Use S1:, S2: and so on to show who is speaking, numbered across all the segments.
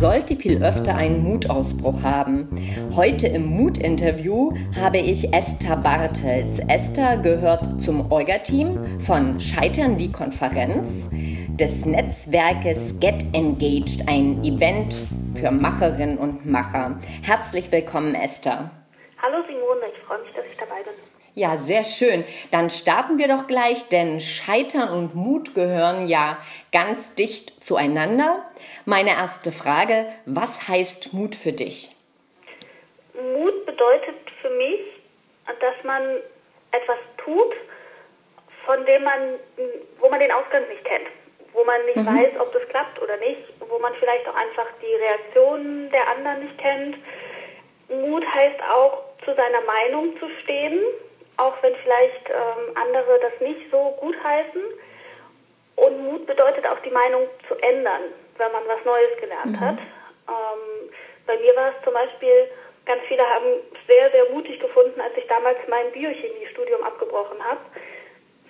S1: sollte viel öfter einen Mutausbruch haben. Heute im Mut-Interview habe ich Esther Bartels. Esther gehört zum Orga-Team von Scheitern die Konferenz des Netzwerkes Get Engaged, ein Event für Macherinnen und Macher. Herzlich willkommen, Esther.
S2: Hallo Simone, ich freue mich, dass ich dabei bin.
S1: Ja, sehr schön. Dann starten wir doch gleich, denn Scheitern und Mut gehören ja ganz dicht zueinander. Meine erste Frage, was heißt Mut für dich?
S2: Mut bedeutet für mich, dass man etwas tut, von dem man, wo man den Ausgang nicht kennt, wo man nicht mhm. weiß, ob das klappt oder nicht, wo man vielleicht auch einfach die Reaktionen der anderen nicht kennt. Mut heißt auch, zu seiner Meinung zu stehen, auch wenn vielleicht ähm, andere das nicht so gut heißen. Und Mut bedeutet auch die Meinung zu ändern, wenn man was Neues gelernt mhm. hat. Ähm, bei mir war es zum Beispiel, ganz viele haben sehr, sehr mutig gefunden, als ich damals mein Biochemiestudium abgebrochen habe.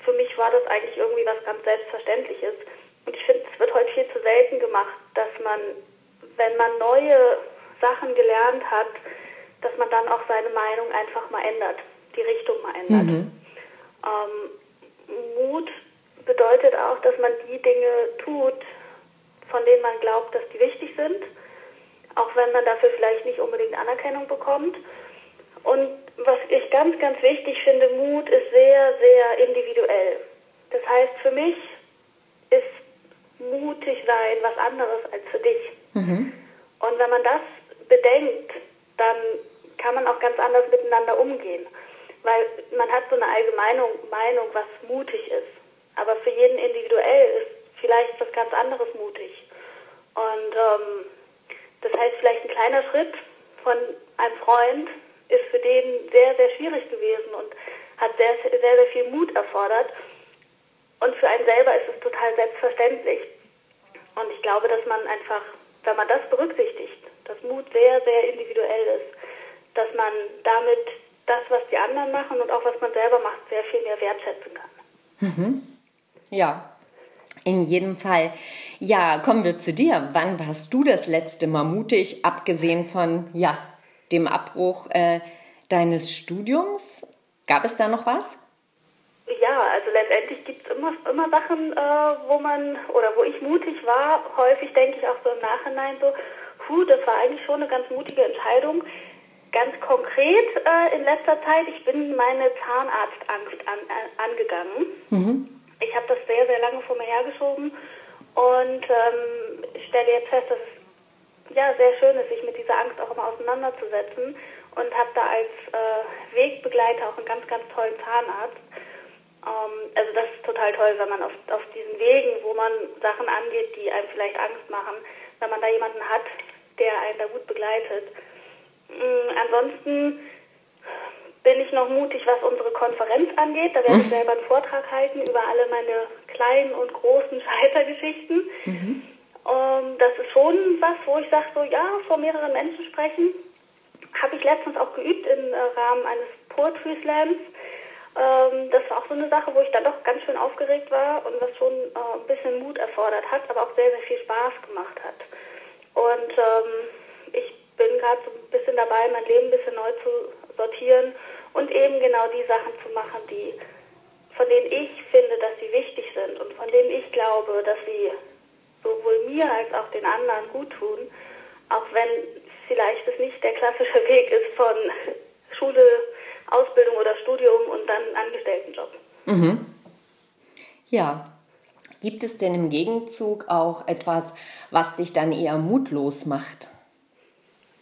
S2: Für mich war das eigentlich irgendwie was ganz Selbstverständliches. Und ich finde, es wird heute viel zu selten gemacht, dass man, wenn man neue Sachen gelernt hat, dass man dann auch seine Meinung einfach mal ändert die Richtung mal ändert. Mhm. Ähm, Mut bedeutet auch, dass man die Dinge tut, von denen man glaubt, dass die wichtig sind, auch wenn man dafür vielleicht nicht unbedingt Anerkennung bekommt. Und was ich ganz, ganz wichtig finde, Mut ist sehr, sehr individuell. Das heißt, für mich ist mutig sein was anderes als für dich. Mhm. Und wenn man das bedenkt, dann kann man auch ganz anders miteinander umgehen weil man hat so eine allgemeine Meinung, was mutig ist. Aber für jeden individuell ist vielleicht was ganz anderes mutig. Und ähm, das heißt, vielleicht ein kleiner Schritt von einem Freund ist für den sehr, sehr schwierig gewesen und hat sehr, sehr, sehr viel Mut erfordert. Und für einen selber ist es total selbstverständlich. Und ich glaube, dass man einfach, wenn man das berücksichtigt, dass Mut sehr, sehr individuell ist, dass man damit das, was die anderen machen und auch was man selber macht, sehr viel mehr wertschätzen kann.
S1: Mhm. Ja, in jedem Fall. Ja, kommen wir zu dir. Wann warst du das letzte Mal mutig, abgesehen von ja, dem Abbruch äh, deines Studiums? Gab es da noch was?
S2: Ja, also letztendlich gibt es immer, immer Sachen, äh, wo man oder wo ich mutig war. Häufig denke ich auch so im Nachhinein so, puh, das war eigentlich schon eine ganz mutige Entscheidung. Ganz konkret äh, in letzter Zeit, ich bin meine Zahnarztangst an, äh, angegangen. Mhm. Ich habe das sehr, sehr lange vor mir hergeschoben und ähm, stelle jetzt fest, dass es ja, sehr schön ist, sich mit dieser Angst auch immer auseinanderzusetzen und habe da als äh, Wegbegleiter auch einen ganz, ganz tollen Zahnarzt. Ähm, also das ist total toll, wenn man auf, auf diesen Wegen, wo man Sachen angeht, die einem vielleicht Angst machen, wenn man da jemanden hat, der einen da gut begleitet. Mm, ansonsten bin ich noch mutig, was unsere Konferenz angeht. Da werde ich hm. selber einen Vortrag halten über alle meine kleinen und großen Scheitergeschichten. Mhm. Um, das ist schon was, wo ich sage, so ja, vor mehreren Menschen sprechen. Habe ich letztens auch geübt im äh, Rahmen eines Poetry Slams. Ähm, das war auch so eine Sache, wo ich dann doch ganz schön aufgeregt war und was schon äh, ein bisschen Mut erfordert hat, aber auch sehr, sehr viel Spaß gemacht hat. Und ähm, ich bin gerade so ein bisschen dabei, mein Leben ein bisschen neu zu sortieren und eben genau die Sachen zu machen, die von denen ich finde, dass sie wichtig sind und von denen ich glaube, dass sie sowohl mir als auch den anderen gut tun, auch wenn vielleicht es nicht der klassische Weg ist von Schule, Ausbildung oder Studium und dann Angestelltenjob.
S1: Mhm. Ja. Gibt es denn im Gegenzug auch etwas, was dich dann eher mutlos macht?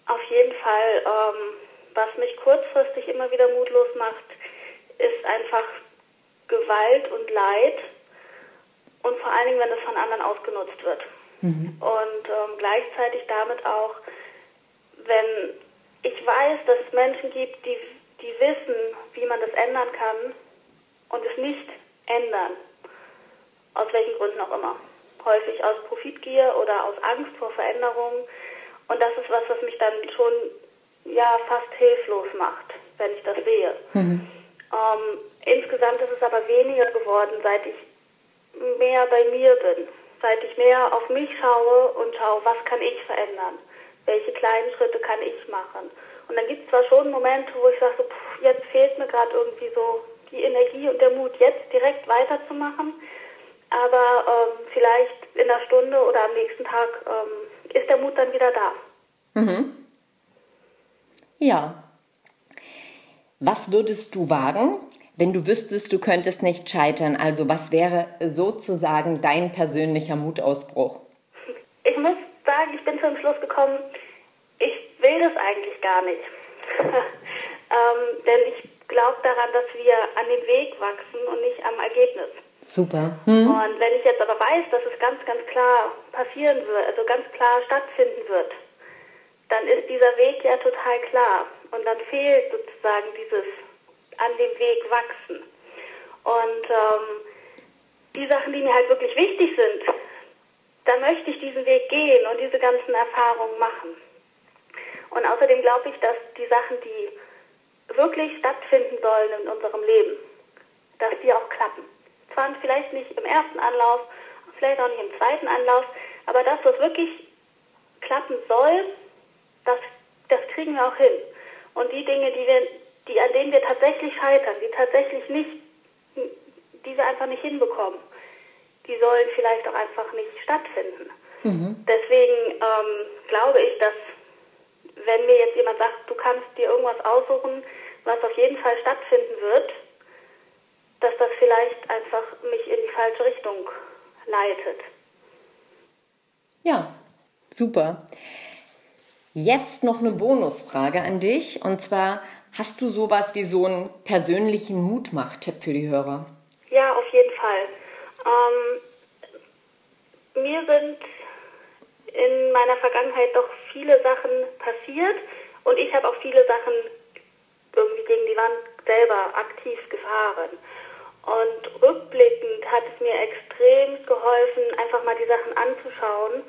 S2: Auf jeden Fall, ähm, was mich kurzfristig immer wieder mutlos macht, ist einfach Gewalt und Leid und vor allen Dingen, wenn es von anderen ausgenutzt wird. Mhm. Und ähm, gleichzeitig damit auch, wenn ich weiß, dass es Menschen gibt, die, die wissen, wie man das ändern kann und es nicht ändern, aus welchen Gründen auch immer. Häufig aus Profitgier oder aus Angst vor Veränderungen und das ist was, was mich dann schon ja fast hilflos macht, wenn ich das sehe. Mhm. Ähm, insgesamt ist es aber weniger geworden, seit ich mehr bei mir bin. seit ich mehr auf mich schaue und schaue, was kann ich verändern, welche kleinen Schritte kann ich machen. Und dann gibt es zwar schon Momente, wo ich sage, so, pff, jetzt fehlt mir gerade irgendwie so die Energie und der Mut, jetzt direkt weiterzumachen, aber ähm, vielleicht in einer Stunde oder am nächsten Tag ähm, ist der Mut dann wieder da.
S1: Mhm. Ja. Was würdest du wagen, wenn du wüsstest, du könntest nicht scheitern? Also was wäre sozusagen dein persönlicher Mutausbruch?
S2: Ich muss sagen, ich bin zum Schluss gekommen, ich will das eigentlich gar nicht. ähm, denn ich glaube daran, dass wir an dem Weg wachsen und nicht am Ergebnis.
S1: Super.
S2: Hm. Und wenn ich jetzt aber weiß, dass es ganz, ganz klar passieren wird, also ganz klar stattfinden wird, dann ist dieser Weg ja total klar. Und dann fehlt sozusagen dieses an dem Weg wachsen. Und ähm, die Sachen, die mir halt wirklich wichtig sind, da möchte ich diesen Weg gehen und diese ganzen Erfahrungen machen. Und außerdem glaube ich, dass die Sachen, die wirklich stattfinden sollen in unserem Leben, dass die auch klappen. Zwar vielleicht nicht im ersten Anlauf, vielleicht auch nicht im zweiten Anlauf, aber das, was wirklich klappen soll, das, das kriegen wir auch hin. Und die Dinge, die wir, die, an denen wir tatsächlich scheitern, die tatsächlich nicht, die wir einfach nicht hinbekommen, die sollen vielleicht auch einfach nicht stattfinden. Mhm. Deswegen ähm, glaube ich, dass wenn mir jetzt jemand sagt, du kannst dir irgendwas aussuchen, was auf jeden Fall stattfinden wird, dass das vielleicht einfach mich in die falsche Richtung leitet.
S1: Ja, super. Jetzt noch eine Bonusfrage an dich. Und zwar, hast du sowas wie so einen persönlichen Mutmach-Tipp für die Hörer?
S2: Ja, auf jeden Fall. Ähm, mir sind in meiner Vergangenheit doch viele Sachen passiert und ich habe auch viele Sachen irgendwie gegen die Wand selber aktiv gefahren. Und rückblickend hat es mir extrem geholfen, einfach mal die Sachen anzuschauen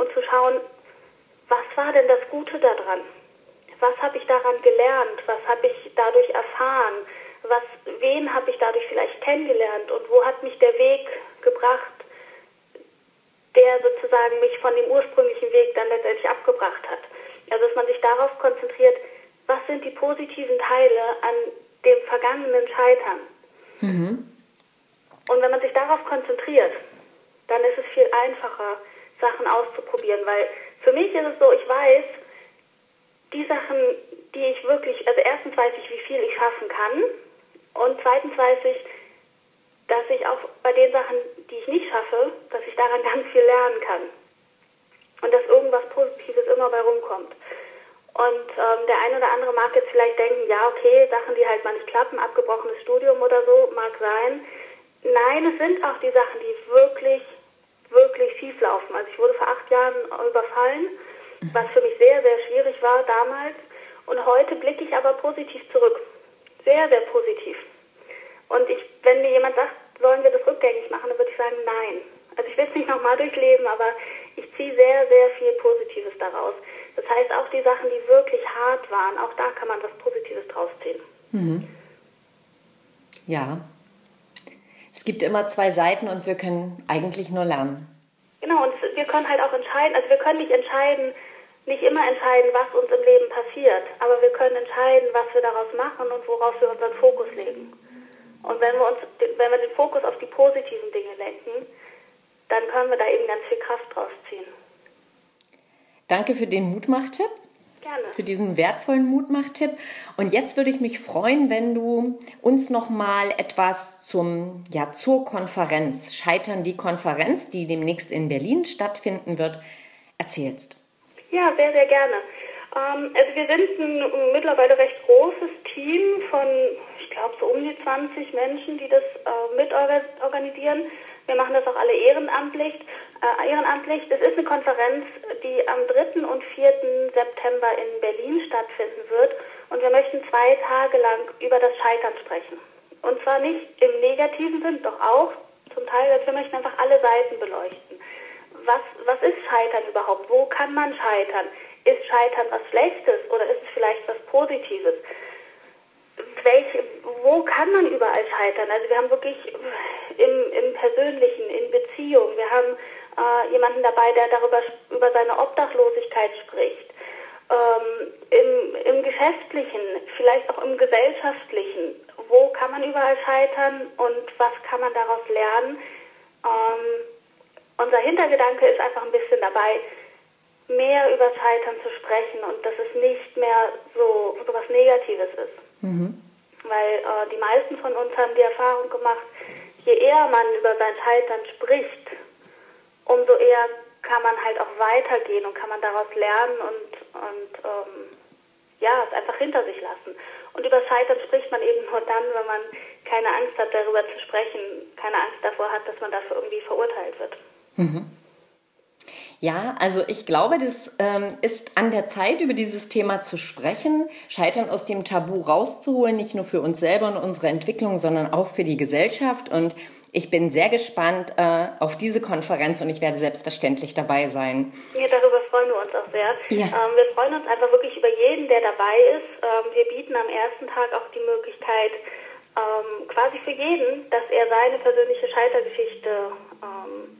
S2: und zu schauen, was war denn das Gute daran? Was habe ich daran gelernt? Was habe ich dadurch erfahren? Was, wen habe ich dadurch vielleicht kennengelernt? Und wo hat mich der Weg gebracht, der sozusagen mich von dem ursprünglichen Weg dann letztendlich abgebracht hat? Also, dass man sich darauf konzentriert, was sind die positiven Teile an dem vergangenen Scheitern? Mhm. Und wenn man sich darauf konzentriert, dann ist es viel einfacher, Sachen auszuprobieren, weil für mich ist es so, ich weiß, die Sachen, die ich wirklich, also erstens weiß ich, wie viel ich schaffen kann und zweitens weiß ich, dass ich auch bei den Sachen, die ich nicht schaffe, dass ich daran ganz viel lernen kann und dass irgendwas Positives immer bei rumkommt. Und ähm, der eine oder andere mag jetzt vielleicht denken, ja, okay, Sachen, die halt mal nicht klappen, abgebrochenes Studium oder so, mag sein. Nein, es sind auch die Sachen, die wirklich wirklich schief laufen. Also ich wurde vor acht Jahren überfallen, was für mich sehr, sehr schwierig war damals. Und heute blicke ich aber positiv zurück. Sehr, sehr positiv. Und ich, wenn mir jemand sagt, sollen wir das rückgängig machen, dann würde ich sagen, nein. Also ich will es nicht nochmal durchleben, aber ich ziehe sehr, sehr viel Positives daraus. Das heißt, auch die Sachen, die wirklich hart waren, auch da kann man was Positives draus ziehen. Mhm.
S1: Ja, es gibt immer zwei Seiten und wir können eigentlich nur lernen.
S2: Genau, und wir können halt auch entscheiden, also wir können nicht entscheiden, nicht immer entscheiden, was uns im Leben passiert, aber wir können entscheiden, was wir daraus machen und worauf wir unseren Fokus legen. Und wenn wir, uns, wenn wir den Fokus auf die positiven Dinge lenken, dann können wir da eben ganz viel Kraft draus ziehen.
S1: Danke für den Mutmachtipp.
S2: Gerne.
S1: Für diesen wertvollen Mutmachtipp. Und jetzt würde ich mich freuen, wenn du uns noch mal etwas zum ja zur Konferenz Scheitern die Konferenz, die demnächst in Berlin stattfinden wird, erzählst.
S2: Ja, sehr sehr gerne. Ähm, also wir sind ein mittlerweile recht großes Team von, ich glaube so um die 20 Menschen, die das äh, mitorganisieren. Wir machen das auch alle ehrenamtlich. Äh, ehrenamtlich. Das ist eine Konferenz, die am 3. und 4. September in Berlin stattfinden wird. Und wir möchten zwei Tage lang über das Scheitern sprechen. Und zwar nicht im negativen Sinn, doch auch zum Teil, dass wir möchten einfach alle Seiten beleuchten. Was, was ist Scheitern überhaupt? Wo kann man scheitern? Ist Scheitern was Schlechtes oder ist es vielleicht was Positives? welche, wo kann man überall scheitern? Also wir haben wirklich im, im Persönlichen, in Beziehungen, wir haben äh, jemanden dabei, der darüber über seine Obdachlosigkeit spricht. Ähm, im, Im Geschäftlichen, vielleicht auch im Gesellschaftlichen. Wo kann man überall scheitern und was kann man daraus lernen? Ähm, unser Hintergedanke ist einfach ein bisschen dabei, mehr über Scheitern zu sprechen und dass es nicht mehr so, so was Negatives ist. Mhm. Weil äh, die meisten von uns haben die Erfahrung gemacht, je eher man über sein Scheitern spricht, umso eher kann man halt auch weitergehen und kann man daraus lernen und, und ähm, ja, es einfach hinter sich lassen. Und über Scheitern spricht man eben nur dann, wenn man keine Angst hat, darüber zu sprechen, keine Angst davor hat, dass man dafür irgendwie verurteilt wird. Mhm.
S1: Ja, also ich glaube, das ähm, ist an der Zeit, über dieses Thema zu sprechen, Scheitern aus dem Tabu rauszuholen, nicht nur für uns selber und unsere Entwicklung, sondern auch für die Gesellschaft. Und ich bin sehr gespannt äh, auf diese Konferenz und ich werde selbstverständlich dabei sein.
S2: Ja, darüber freuen wir uns auch sehr. Ja. Ähm, wir freuen uns einfach wirklich über jeden, der dabei ist. Ähm, wir bieten am ersten Tag auch die Möglichkeit, ähm, quasi für jeden, dass er seine persönliche Scheitergeschichte ähm,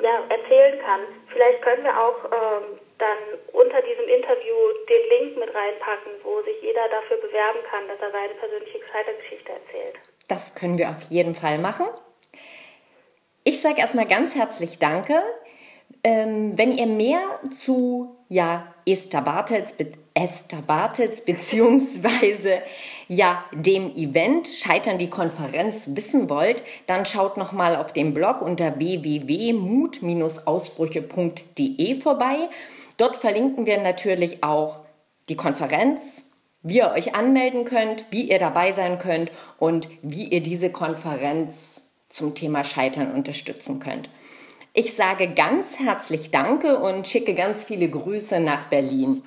S2: ja, erzählen kann. Vielleicht können wir auch ähm, dann unter diesem Interview den Link mit reinpacken, wo sich jeder dafür bewerben kann, dass er seine persönliche Scheitergeschichte erzählt.
S1: Das können wir auf jeden Fall machen. Ich sage erstmal ganz herzlich Danke. Ähm, wenn ihr mehr zu ja, Esther Bartels, Esther Bartels beziehungsweise ja, dem Event Scheitern die Konferenz wissen wollt, dann schaut nochmal auf dem Blog unter www.mut-ausbrüche.de vorbei. Dort verlinken wir natürlich auch die Konferenz, wie ihr euch anmelden könnt, wie ihr dabei sein könnt und wie ihr diese Konferenz zum Thema Scheitern unterstützen könnt. Ich sage ganz herzlich Danke und schicke ganz viele Grüße nach Berlin.